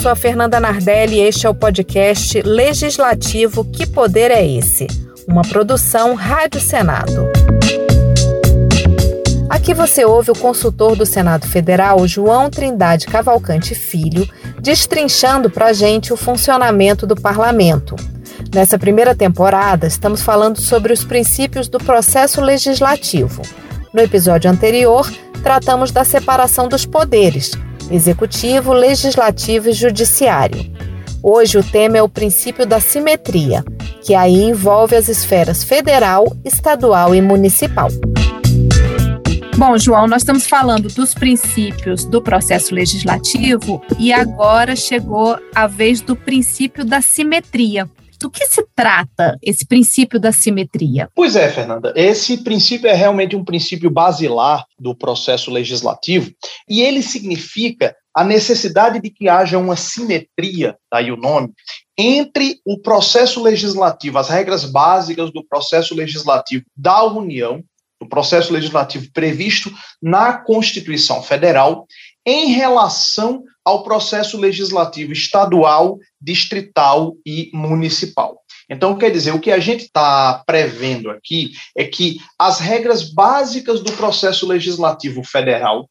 sou a Fernanda Nardelli e este é o podcast Legislativo Que Poder é Esse? Uma produção Rádio Senado. Aqui você ouve o consultor do Senado Federal, João Trindade Cavalcante Filho, destrinchando para a gente o funcionamento do parlamento. Nessa primeira temporada, estamos falando sobre os princípios do processo legislativo. No episódio anterior, tratamos da separação dos poderes executivo, legislativo e judiciário. Hoje o tema é o princípio da simetria, que aí envolve as esferas federal, estadual e municipal. Bom, João, nós estamos falando dos princípios do processo legislativo e agora chegou a vez do princípio da simetria. Do que se trata esse princípio da simetria? Pois é, Fernanda. Esse princípio é realmente um princípio basilar do processo legislativo e ele significa a necessidade de que haja uma simetria, daí o nome, entre o processo legislativo, as regras básicas do processo legislativo da União, do processo legislativo previsto na Constituição Federal, em relação ao processo legislativo estadual, distrital e municipal. Então, quer dizer, o que a gente está prevendo aqui é que as regras básicas do processo legislativo federal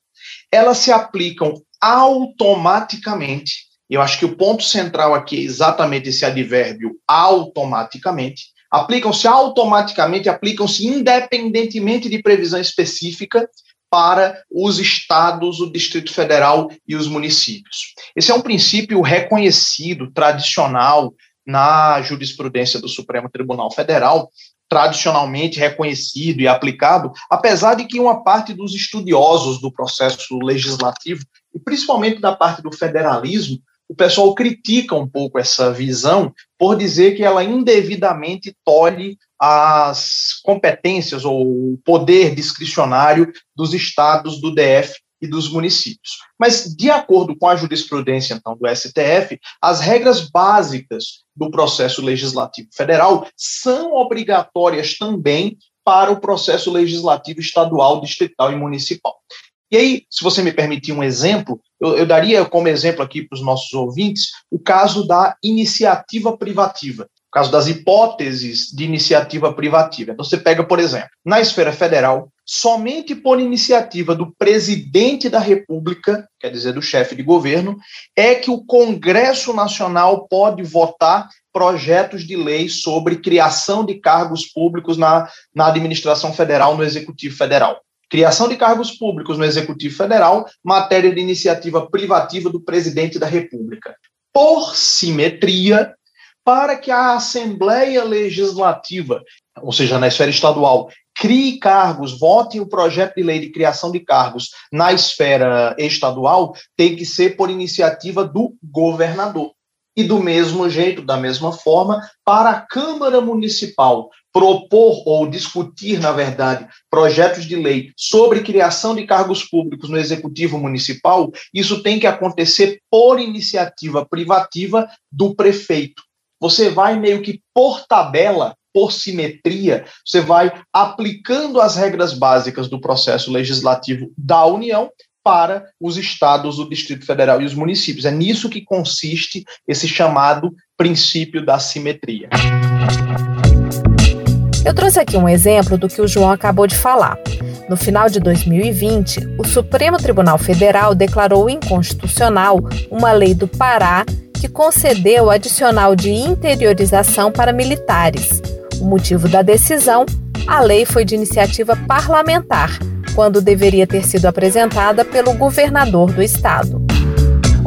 elas se aplicam automaticamente. Eu acho que o ponto central aqui é exatamente esse advérbio automaticamente. Aplicam-se automaticamente, aplicam-se independentemente de previsão específica para os estados, o Distrito Federal e os municípios. Esse é um princípio reconhecido, tradicional, na jurisprudência do Supremo Tribunal Federal, tradicionalmente reconhecido e aplicado, apesar de que uma parte dos estudiosos do processo legislativo, e principalmente da parte do federalismo, o pessoal critica um pouco essa visão por dizer que ela indevidamente tolhe as competências ou o poder discricionário dos estados do DF e dos municípios. Mas, de acordo com a jurisprudência, então, do STF, as regras básicas do processo legislativo federal são obrigatórias também para o processo legislativo estadual, distrital e municipal. E aí, se você me permitir um exemplo, eu, eu daria como exemplo aqui para os nossos ouvintes o caso da iniciativa privativa, o caso das hipóteses de iniciativa privativa. Então, você pega, por exemplo, na esfera federal, somente por iniciativa do presidente da República, quer dizer, do chefe de governo, é que o Congresso Nacional pode votar projetos de lei sobre criação de cargos públicos na, na administração federal, no Executivo Federal. Criação de cargos públicos no Executivo Federal, matéria de iniciativa privativa do presidente da República. Por simetria, para que a Assembleia Legislativa, ou seja, na esfera estadual, crie cargos, vote o projeto de lei de criação de cargos na esfera estadual, tem que ser por iniciativa do governador. E do mesmo jeito, da mesma forma, para a Câmara Municipal propor ou discutir, na verdade, projetos de lei sobre criação de cargos públicos no Executivo Municipal, isso tem que acontecer por iniciativa privativa do prefeito. Você vai meio que por tabela por simetria, você vai aplicando as regras básicas do processo legislativo da União para os estados, o Distrito Federal e os municípios. É nisso que consiste esse chamado princípio da simetria. Eu trouxe aqui um exemplo do que o João acabou de falar. No final de 2020, o Supremo Tribunal Federal declarou inconstitucional uma lei do Pará que concedeu adicional de interiorização para militares. O motivo da decisão: a lei foi de iniciativa parlamentar, quando deveria ter sido apresentada pelo governador do estado.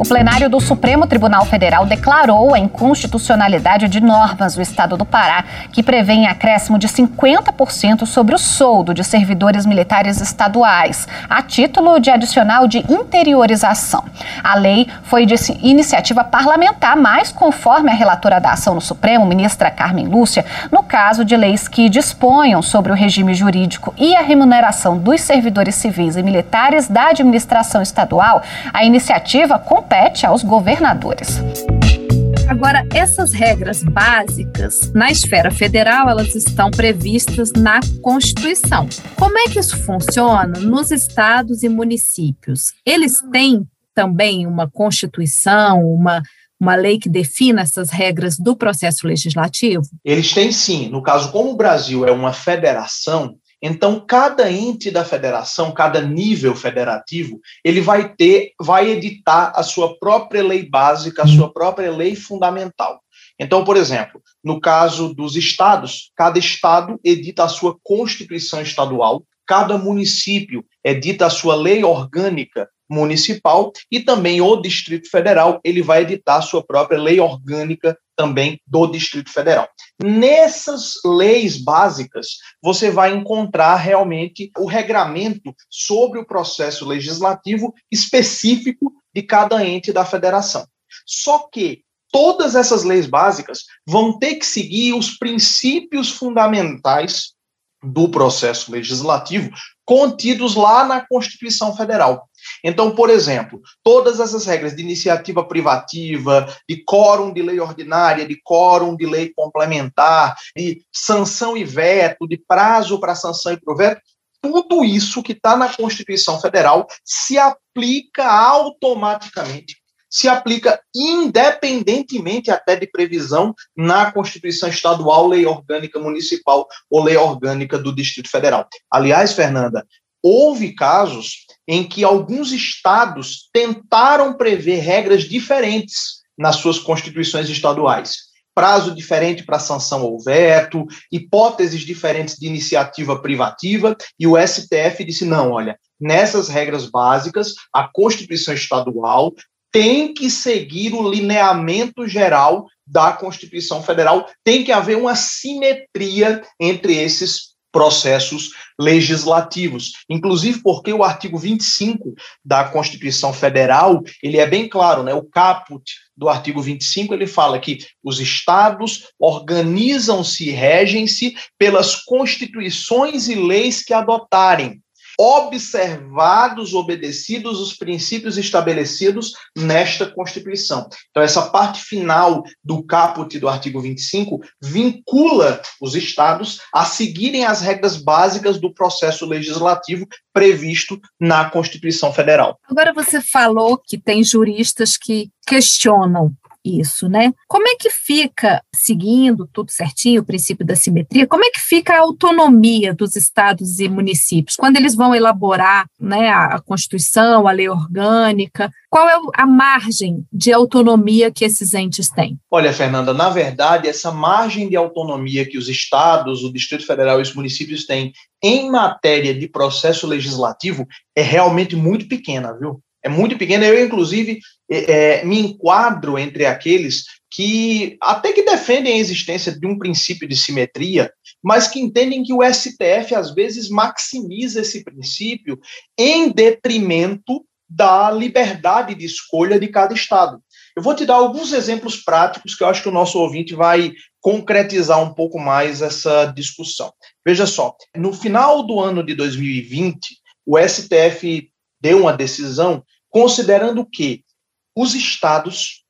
O plenário do Supremo Tribunal Federal declarou a inconstitucionalidade de normas do Estado do Pará que prevêem acréscimo de 50% sobre o soldo de servidores militares estaduais, a título de adicional de interiorização. A lei foi de iniciativa parlamentar, mas conforme a relatora da ação no Supremo, ministra Carmen Lúcia, no caso de leis que disponham sobre o regime jurídico e a remuneração dos servidores civis e militares da administração estadual, a iniciativa com compete aos governadores. Agora, essas regras básicas na esfera federal, elas estão previstas na Constituição. Como é que isso funciona nos estados e municípios? Eles têm também uma constituição, uma, uma lei que defina essas regras do processo legislativo? Eles têm sim. No caso, como o Brasil é uma federação, então cada ente da federação, cada nível federativo, ele vai ter, vai editar a sua própria lei básica, a sua própria lei fundamental. Então, por exemplo, no caso dos estados, cada estado edita a sua constituição estadual, cada município edita a sua lei orgânica municipal e também o Distrito Federal, ele vai editar a sua própria lei orgânica também do Distrito Federal. Nessas leis básicas, você vai encontrar realmente o regramento sobre o processo legislativo específico de cada ente da federação. Só que todas essas leis básicas vão ter que seguir os princípios fundamentais do processo legislativo contidos lá na Constituição Federal. Então, por exemplo, todas essas regras de iniciativa privativa, de quórum de lei ordinária, de quórum de lei complementar, de sanção e veto, de prazo para sanção e para veto, tudo isso que está na Constituição Federal se aplica automaticamente se aplica independentemente até de previsão na Constituição Estadual, Lei Orgânica Municipal ou Lei Orgânica do Distrito Federal. Aliás, Fernanda, houve casos em que alguns estados tentaram prever regras diferentes nas suas constituições estaduais. Prazo diferente para sanção ou veto, hipóteses diferentes de iniciativa privativa, e o STF disse: não, olha, nessas regras básicas, a Constituição Estadual tem que seguir o lineamento geral da Constituição Federal, tem que haver uma simetria entre esses processos legislativos. Inclusive porque o artigo 25 da Constituição Federal, ele é bem claro, né? O caput do artigo 25, ele fala que os estados organizam-se e regem-se pelas constituições e leis que adotarem observados, obedecidos os princípios estabelecidos nesta Constituição. Então, essa parte final do caput do artigo 25 vincula os estados a seguirem as regras básicas do processo legislativo previsto na Constituição Federal. Agora, você falou que tem juristas que questionam isso, né? Como é que fica, seguindo tudo certinho, o princípio da simetria, como é que fica a autonomia dos estados e municípios quando eles vão elaborar né, a, Constituição, a lei orgânica? Qual é a margem de autonomia que esses entes têm? Olha, Fernanda, na verdade, essa margem de autonomia que os estados, o Distrito Federal e os municípios têm em matéria de processo legislativo é realmente muito pequena, viu? É muito pequena. Eu, inclusive, é, é, me enquadro entre aqueles que até que defendem a existência de um princípio de simetria, mas que entendem que o STF às vezes maximiza esse princípio em detrimento da liberdade de escolha de cada estado. Eu vou te dar alguns exemplos práticos que eu acho que o nosso ouvinte vai concretizar um pouco mais essa discussão. Veja só, no final do ano de 2020, o STF deu uma decisão considerando que os estados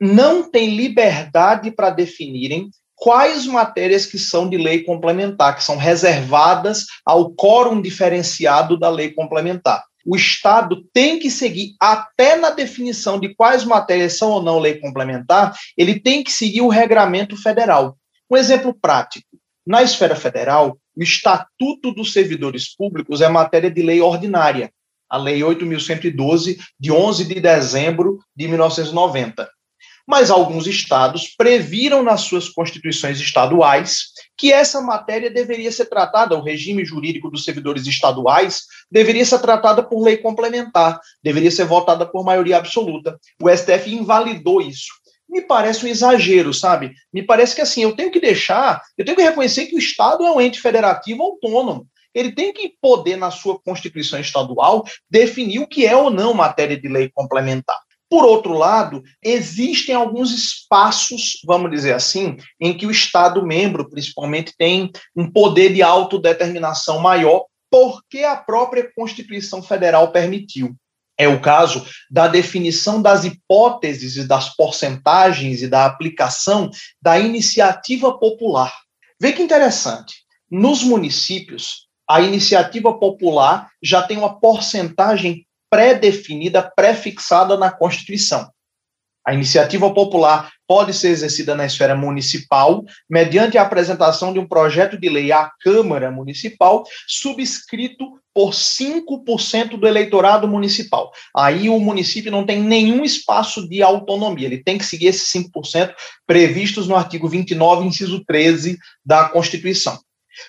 não têm liberdade para definirem quais matérias que são de lei complementar, que são reservadas ao quórum diferenciado da lei complementar. O Estado tem que seguir, até na definição de quais matérias são ou não lei complementar, ele tem que seguir o regramento federal. Um exemplo prático: na esfera federal, o Estatuto dos Servidores Públicos é matéria de lei ordinária a Lei 8.112, de 11 de dezembro de 1990. Mas alguns estados previram nas suas constituições estaduais que essa matéria deveria ser tratada, o regime jurídico dos servidores estaduais deveria ser tratada por lei complementar, deveria ser votada por maioria absoluta. O STF invalidou isso me parece um exagero, sabe? Me parece que assim, eu tenho que deixar, eu tenho que reconhecer que o Estado é um ente federativo autônomo ele tem que poder, na sua Constituição Estadual, definir o que é ou não matéria de lei complementar. Por outro lado, existem alguns espaços, vamos dizer assim, em que o Estado membro, principalmente, tem um poder de autodeterminação maior, porque a própria Constituição Federal permitiu. É o caso da definição das hipóteses e das porcentagens e da aplicação da iniciativa popular. Vê que interessante. Nos municípios, a iniciativa popular já tem uma porcentagem pré-definida, pré-fixada na Constituição. A iniciativa popular pode ser exercida na esfera municipal, mediante a apresentação de um projeto de lei à Câmara Municipal, subscrito por 5% do eleitorado municipal. Aí o município não tem nenhum espaço de autonomia, ele tem que seguir esses 5% previstos no artigo 29, inciso 13 da Constituição.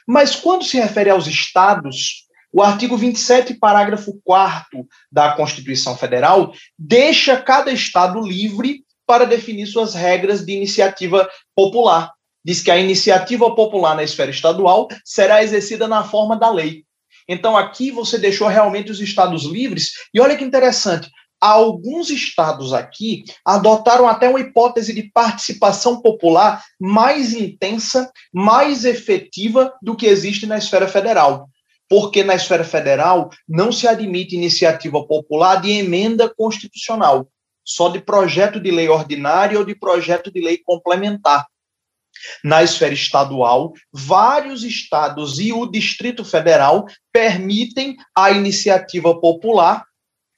Mas quando se refere aos estados, o artigo 27, parágrafo 4 da Constituição Federal, deixa cada Estado livre para definir suas regras de iniciativa popular. Diz que a iniciativa popular na esfera estadual será exercida na forma da lei. Então, aqui você deixou realmente os estados livres, e olha que interessante, alguns estados aqui adotaram até uma hipótese de participação popular mais intensa, mais efetiva do que existe na esfera federal porque na esfera federal não se admite iniciativa popular de emenda constitucional, só de projeto de lei ordinária ou de projeto de lei complementar. Na esfera estadual, vários estados e o Distrito Federal permitem a iniciativa popular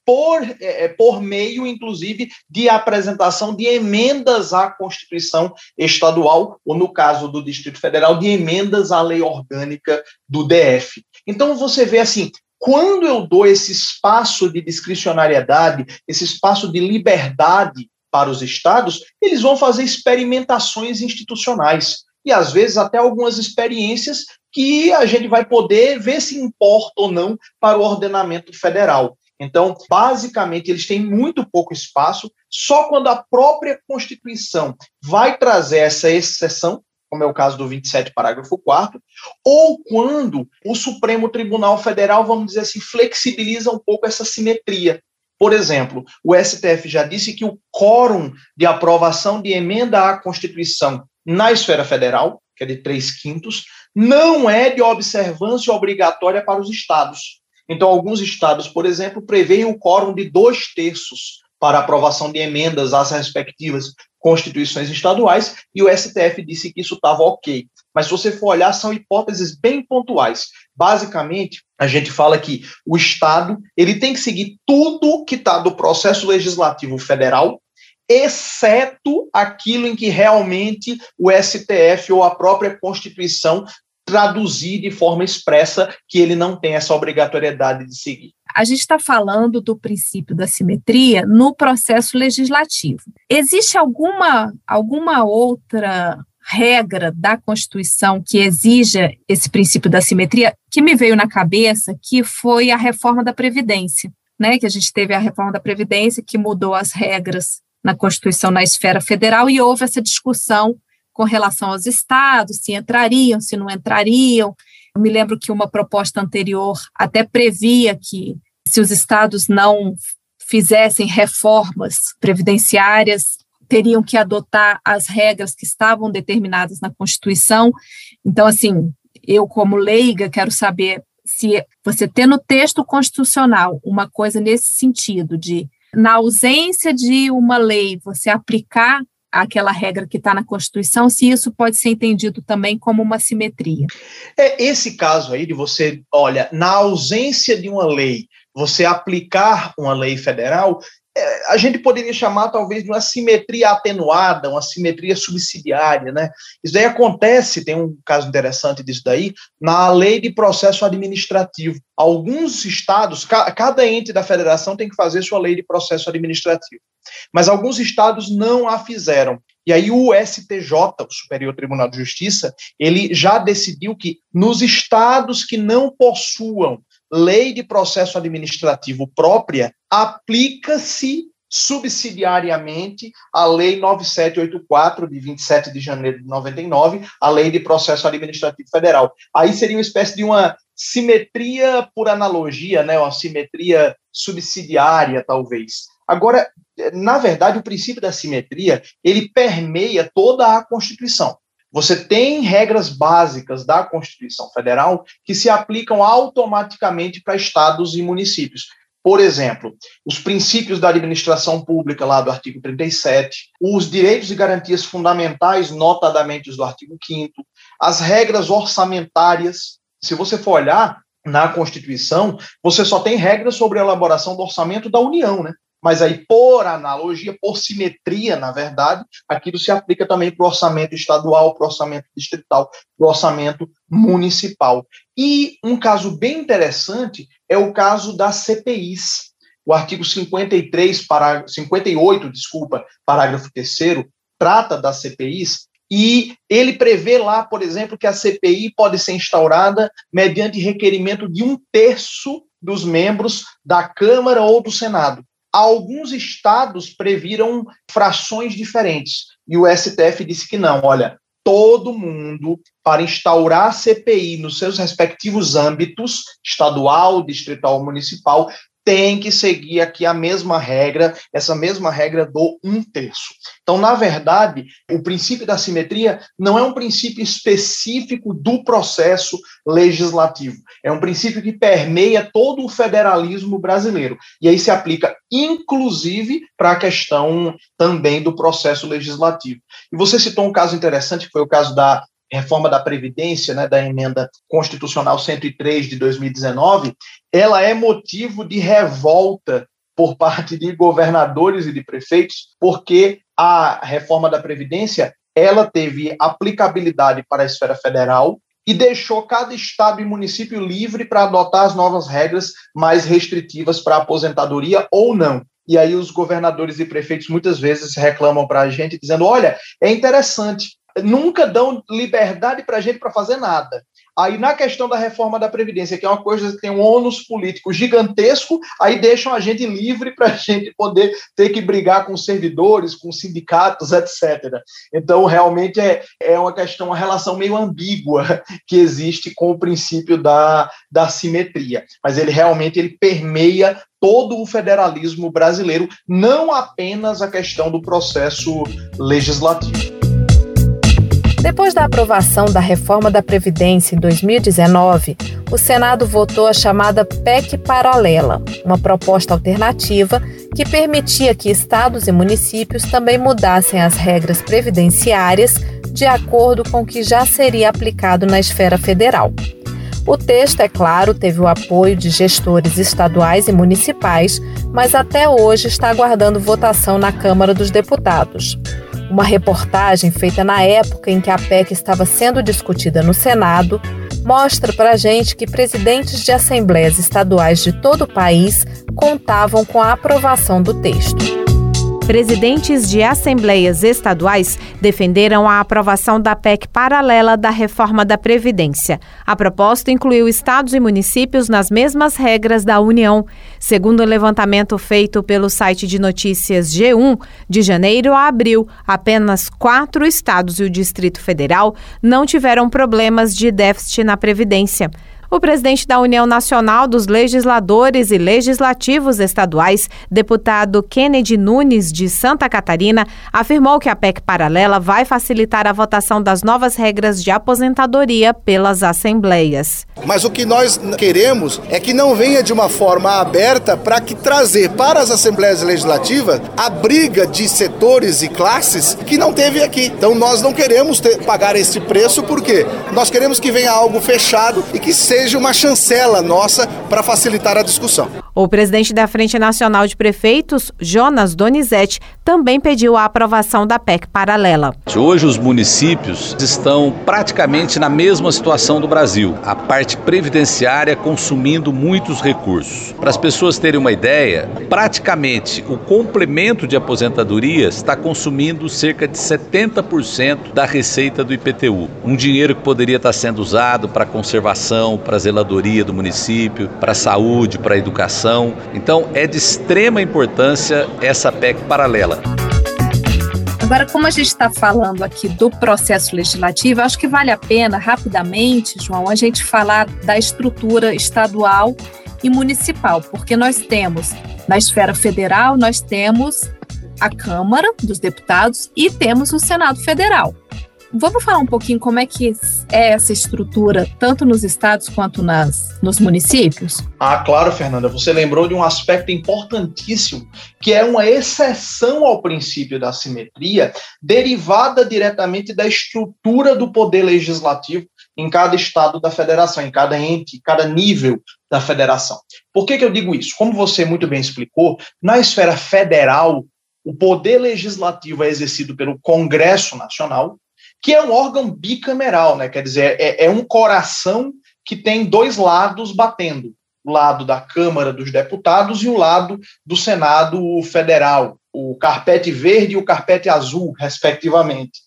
por, é, é, por meio, inclusive, de apresentação de emendas à Constituição Estadual, ou no caso do Distrito Federal, de emendas à lei orgânica do DF. Então, você vê assim, quando eu dou esse espaço de discricionariedade, esse espaço de liberdade para os estados, eles vão fazer experimentações institucionais. E às vezes até algumas experiências que a gente vai poder ver se importa ou não para o ordenamento federal. Então, basicamente, eles têm muito pouco espaço, só quando a própria Constituição vai trazer essa exceção, como é o caso do 27, parágrafo 4, ou quando o Supremo Tribunal Federal, vamos dizer assim, flexibiliza um pouco essa simetria. Por exemplo, o STF já disse que o quórum de aprovação de emenda à Constituição na esfera federal, que é de três quintos, não é de observância obrigatória para os estados. Então, alguns estados, por exemplo, preveem o quórum de dois terços para aprovação de emendas às respectivas constituições estaduais, e o STF disse que isso estava ok. Mas se você for olhar, são hipóteses bem pontuais. Basicamente, a gente fala que o Estado ele tem que seguir tudo que está do processo legislativo federal, exceto aquilo em que realmente o STF ou a própria Constituição traduzir de forma expressa que ele não tem essa obrigatoriedade de seguir. A gente está falando do princípio da simetria no processo legislativo. Existe alguma, alguma outra regra da Constituição que exija esse princípio da simetria que me veio na cabeça, que foi a reforma da Previdência, né? Que a gente teve a reforma da Previdência que mudou as regras na Constituição na esfera federal e houve essa discussão com relação aos estados, se entrariam, se não entrariam. Eu me lembro que uma proposta anterior até previa que, se os estados não fizessem reformas previdenciárias, teriam que adotar as regras que estavam determinadas na Constituição. Então, assim, eu, como leiga, quero saber se você tem no texto constitucional uma coisa nesse sentido, de, na ausência de uma lei, você aplicar aquela regra que está na Constituição, se isso pode ser entendido também como uma simetria. É esse caso aí de você, olha, na ausência de uma lei, você aplicar uma lei federal, a gente poderia chamar talvez de uma simetria atenuada, uma simetria subsidiária, né? Isso daí acontece, tem um caso interessante disso daí, na lei de processo administrativo. Alguns estados, cada ente da federação tem que fazer sua lei de processo administrativo. Mas alguns estados não a fizeram. E aí o STJ, o Superior Tribunal de Justiça, ele já decidiu que nos estados que não possuam lei de processo administrativo própria, aplica-se subsidiariamente a Lei 9784, de 27 de janeiro de 99, a Lei de Processo Administrativo Federal. Aí seria uma espécie de uma simetria por analogia, né, uma simetria subsidiária, talvez. Agora, na verdade, o princípio da simetria, ele permeia toda a Constituição. Você tem regras básicas da Constituição Federal que se aplicam automaticamente para estados e municípios. Por exemplo, os princípios da administração pública, lá do artigo 37, os direitos e garantias fundamentais, notadamente os do artigo 5, as regras orçamentárias. Se você for olhar, na Constituição, você só tem regras sobre a elaboração do orçamento da União, né? Mas aí, por analogia, por simetria, na verdade, aquilo se aplica também para o orçamento estadual, para o orçamento distrital, para o orçamento municipal. E um caso bem interessante é o caso das CPIs. O artigo 53, parágrafo, 58, desculpa, parágrafo 3 trata das CPIs e ele prevê lá, por exemplo, que a CPI pode ser instaurada mediante requerimento de um terço dos membros da Câmara ou do Senado. Alguns estados previram frações diferentes e o STF disse que não. Olha, todo mundo, para instaurar a CPI nos seus respectivos âmbitos, estadual, distrital, municipal, tem que seguir aqui a mesma regra, essa mesma regra do um terço. Então, na verdade, o princípio da simetria não é um princípio específico do processo legislativo, é um princípio que permeia todo o federalismo brasileiro. E aí se aplica, inclusive, para a questão também do processo legislativo. E você citou um caso interessante, que foi o caso da reforma da Previdência, né, da emenda constitucional 103 de 2019, ela é motivo de revolta por parte de governadores e de prefeitos, porque a reforma da Previdência ela teve aplicabilidade para a esfera federal e deixou cada estado e município livre para adotar as novas regras mais restritivas para a aposentadoria ou não. E aí os governadores e prefeitos muitas vezes reclamam para a gente dizendo: olha, é interessante, nunca dão liberdade para a gente para fazer nada. Aí, na questão da reforma da Previdência, que é uma coisa que tem um ônus político gigantesco, aí deixam a gente livre para a gente poder ter que brigar com servidores, com sindicatos, etc. Então, realmente é, é uma questão, uma relação meio ambígua que existe com o princípio da, da simetria. Mas ele realmente ele permeia todo o federalismo brasileiro, não apenas a questão do processo legislativo. Depois da aprovação da reforma da Previdência em 2019, o Senado votou a chamada PEC Paralela, uma proposta alternativa que permitia que estados e municípios também mudassem as regras previdenciárias de acordo com o que já seria aplicado na esfera federal. O texto, é claro, teve o apoio de gestores estaduais e municipais, mas até hoje está aguardando votação na Câmara dos Deputados. Uma reportagem feita na época em que a PEC estava sendo discutida no Senado mostra para gente que presidentes de assembleias estaduais de todo o país contavam com a aprovação do texto. Presidentes de assembleias estaduais defenderam a aprovação da PEC paralela da reforma da Previdência. A proposta incluiu estados e municípios nas mesmas regras da União. Segundo o levantamento feito pelo site de notícias G1, de janeiro a abril, apenas quatro estados e o Distrito Federal não tiveram problemas de déficit na Previdência. O presidente da União Nacional dos Legisladores e Legislativos Estaduais, deputado Kennedy Nunes, de Santa Catarina, afirmou que a PEC paralela vai facilitar a votação das novas regras de aposentadoria pelas assembleias. Mas o que nós queremos é que não venha de uma forma aberta para que trazer para as assembleias legislativas a briga de setores e classes que não teve aqui. Então nós não queremos ter, pagar esse preço porque nós queremos que venha algo fechado e que seja seja uma chancela nossa para facilitar a discussão. O presidente da Frente Nacional de Prefeitos, Jonas Donizete, também pediu a aprovação da PEC paralela. Hoje os municípios estão praticamente na mesma situação do Brasil, a parte previdenciária consumindo muitos recursos. Para as pessoas terem uma ideia, praticamente o complemento de aposentadoria está consumindo cerca de 70% da receita do IPTU. Um dinheiro que poderia estar sendo usado para conservação, para zeladoria do município, para saúde, para a educação. Então é de extrema importância essa PEC paralela. Agora, como a gente está falando aqui do processo legislativo, acho que vale a pena, rapidamente, João, a gente falar da estrutura estadual e municipal, porque nós temos, na esfera federal, nós temos a Câmara dos Deputados e temos o Senado Federal. Vamos falar um pouquinho como é que é essa estrutura, tanto nos estados quanto nas, nos municípios? Ah, claro, Fernanda. Você lembrou de um aspecto importantíssimo, que é uma exceção ao princípio da simetria, derivada diretamente da estrutura do poder legislativo em cada estado da federação, em cada ente, cada nível da federação. Por que, que eu digo isso? Como você muito bem explicou, na esfera federal, o poder legislativo é exercido pelo Congresso Nacional, que é um órgão bicameral, né? quer dizer, é, é um coração que tem dois lados batendo o lado da Câmara dos Deputados e o lado do Senado Federal, o carpete verde e o carpete azul, respectivamente.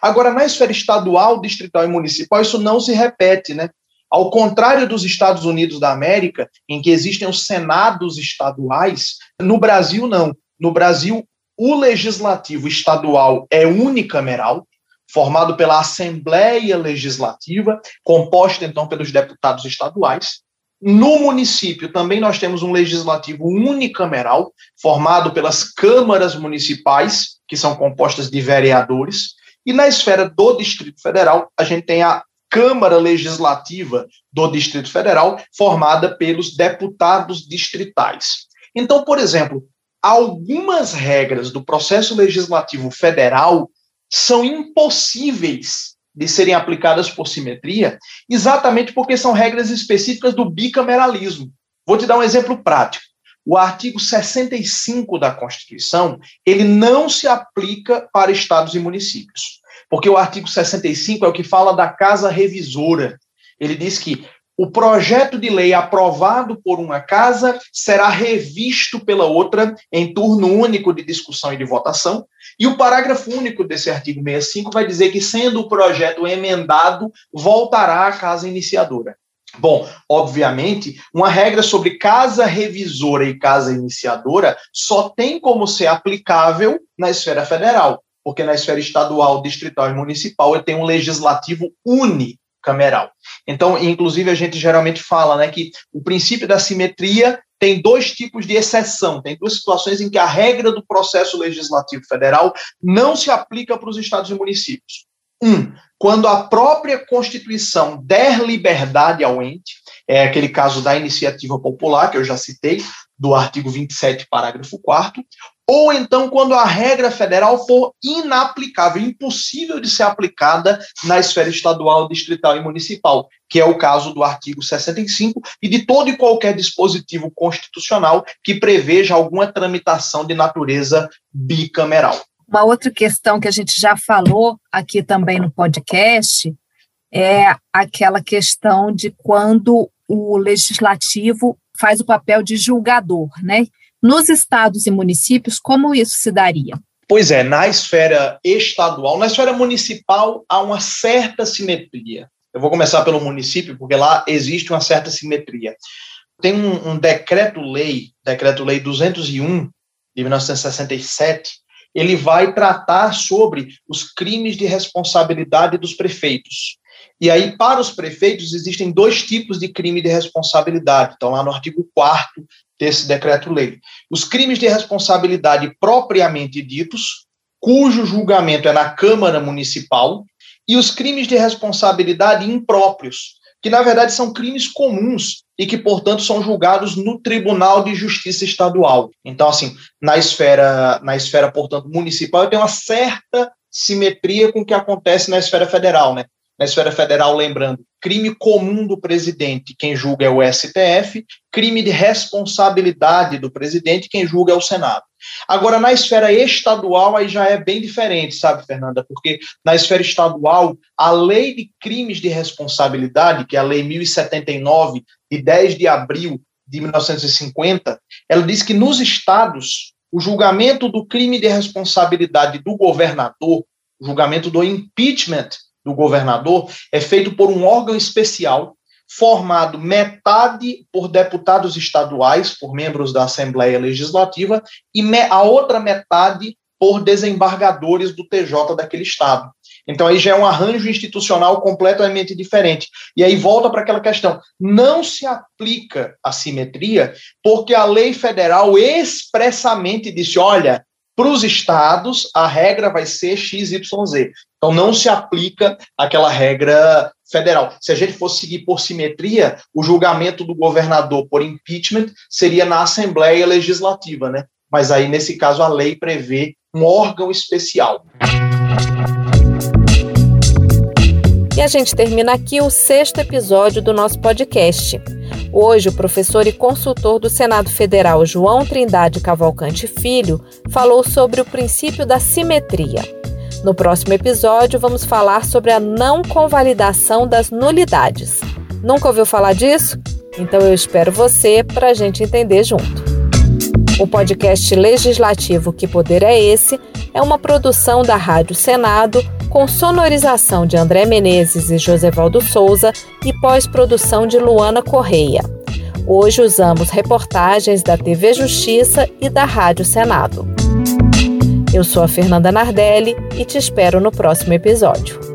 Agora, na esfera estadual, distrital e municipal, isso não se repete, né? Ao contrário dos Estados Unidos da América, em que existem os senados estaduais, no Brasil não. No Brasil, o legislativo estadual é unicameral, formado pela Assembleia Legislativa, composta então pelos deputados estaduais. No município também nós temos um legislativo unicameral, formado pelas câmaras municipais, que são compostas de vereadores, e na esfera do Distrito Federal, a gente tem a Câmara Legislativa do Distrito Federal, formada pelos deputados distritais. Então, por exemplo, algumas regras do processo legislativo federal são impossíveis de serem aplicadas por simetria, exatamente porque são regras específicas do bicameralismo. Vou te dar um exemplo prático. O artigo 65 da Constituição, ele não se aplica para estados e municípios, porque o artigo 65 é o que fala da casa revisora. Ele diz que o projeto de lei aprovado por uma casa será revisto pela outra em turno único de discussão e de votação. E o parágrafo único desse artigo 65 vai dizer que, sendo o projeto emendado, voltará à casa iniciadora. Bom, obviamente, uma regra sobre casa revisora e casa iniciadora só tem como ser aplicável na esfera federal, porque na esfera estadual, distrital e municipal ele tem um legislativo uni cameral. Então, inclusive, a gente geralmente fala né, que o princípio da simetria tem dois tipos de exceção, tem duas situações em que a regra do processo legislativo federal não se aplica para os estados e municípios. Um, quando a própria Constituição der liberdade ao ente, é aquele caso da iniciativa popular, que eu já citei, do artigo 27, parágrafo 4 ou então quando a regra federal for inaplicável, impossível de ser aplicada na esfera estadual, distrital e municipal, que é o caso do artigo 65 e de todo e qualquer dispositivo constitucional que preveja alguma tramitação de natureza bicameral. Uma outra questão que a gente já falou aqui também no podcast é aquela questão de quando o legislativo faz o papel de julgador, né? Nos estados e municípios, como isso se daria? Pois é, na esfera estadual, na esfera municipal, há uma certa simetria. Eu vou começar pelo município, porque lá existe uma certa simetria. Tem um, um decreto-lei, decreto-lei 201 de 1967, ele vai tratar sobre os crimes de responsabilidade dos prefeitos. E aí, para os prefeitos, existem dois tipos de crime de responsabilidade. Então, lá no artigo 4 desse decreto-lei. Os crimes de responsabilidade propriamente ditos, cujo julgamento é na Câmara Municipal, e os crimes de responsabilidade impróprios, que na verdade são crimes comuns e que, portanto, são julgados no Tribunal de Justiça Estadual. Então, assim, na esfera, na esfera, portanto, municipal, tem uma certa simetria com o que acontece na esfera federal, né? Na esfera federal, lembrando, crime comum do presidente, quem julga é o STF, crime de responsabilidade do presidente, quem julga é o Senado. Agora, na esfera estadual, aí já é bem diferente, sabe, Fernanda? Porque na esfera estadual, a lei de crimes de responsabilidade, que é a Lei 1079, de 10 de abril de 1950, ela diz que nos estados, o julgamento do crime de responsabilidade do governador, o julgamento do impeachment do governador é feito por um órgão especial formado metade por deputados estaduais, por membros da Assembleia Legislativa, e a outra metade por desembargadores do TJ daquele estado. Então aí já é um arranjo institucional completamente diferente. E aí volta para aquela questão: não se aplica a simetria porque a lei federal expressamente disse: olha, para os estados, a regra vai ser XYZ. Então, não se aplica aquela regra federal. Se a gente fosse seguir por simetria, o julgamento do governador por impeachment seria na Assembleia Legislativa, né? Mas aí, nesse caso, a lei prevê um órgão especial. E a gente termina aqui o sexto episódio do nosso podcast. Hoje, o professor e consultor do Senado Federal João Trindade Cavalcante Filho falou sobre o princípio da simetria. No próximo episódio, vamos falar sobre a não convalidação das nulidades. Nunca ouviu falar disso? Então eu espero você para a gente entender junto. O podcast legislativo Que Poder é Esse é uma produção da Rádio Senado com sonorização de André Menezes e Josevaldo Souza e pós-produção de Luana Correia. Hoje usamos reportagens da TV Justiça e da Rádio Senado. Eu sou a Fernanda Nardelli e te espero no próximo episódio.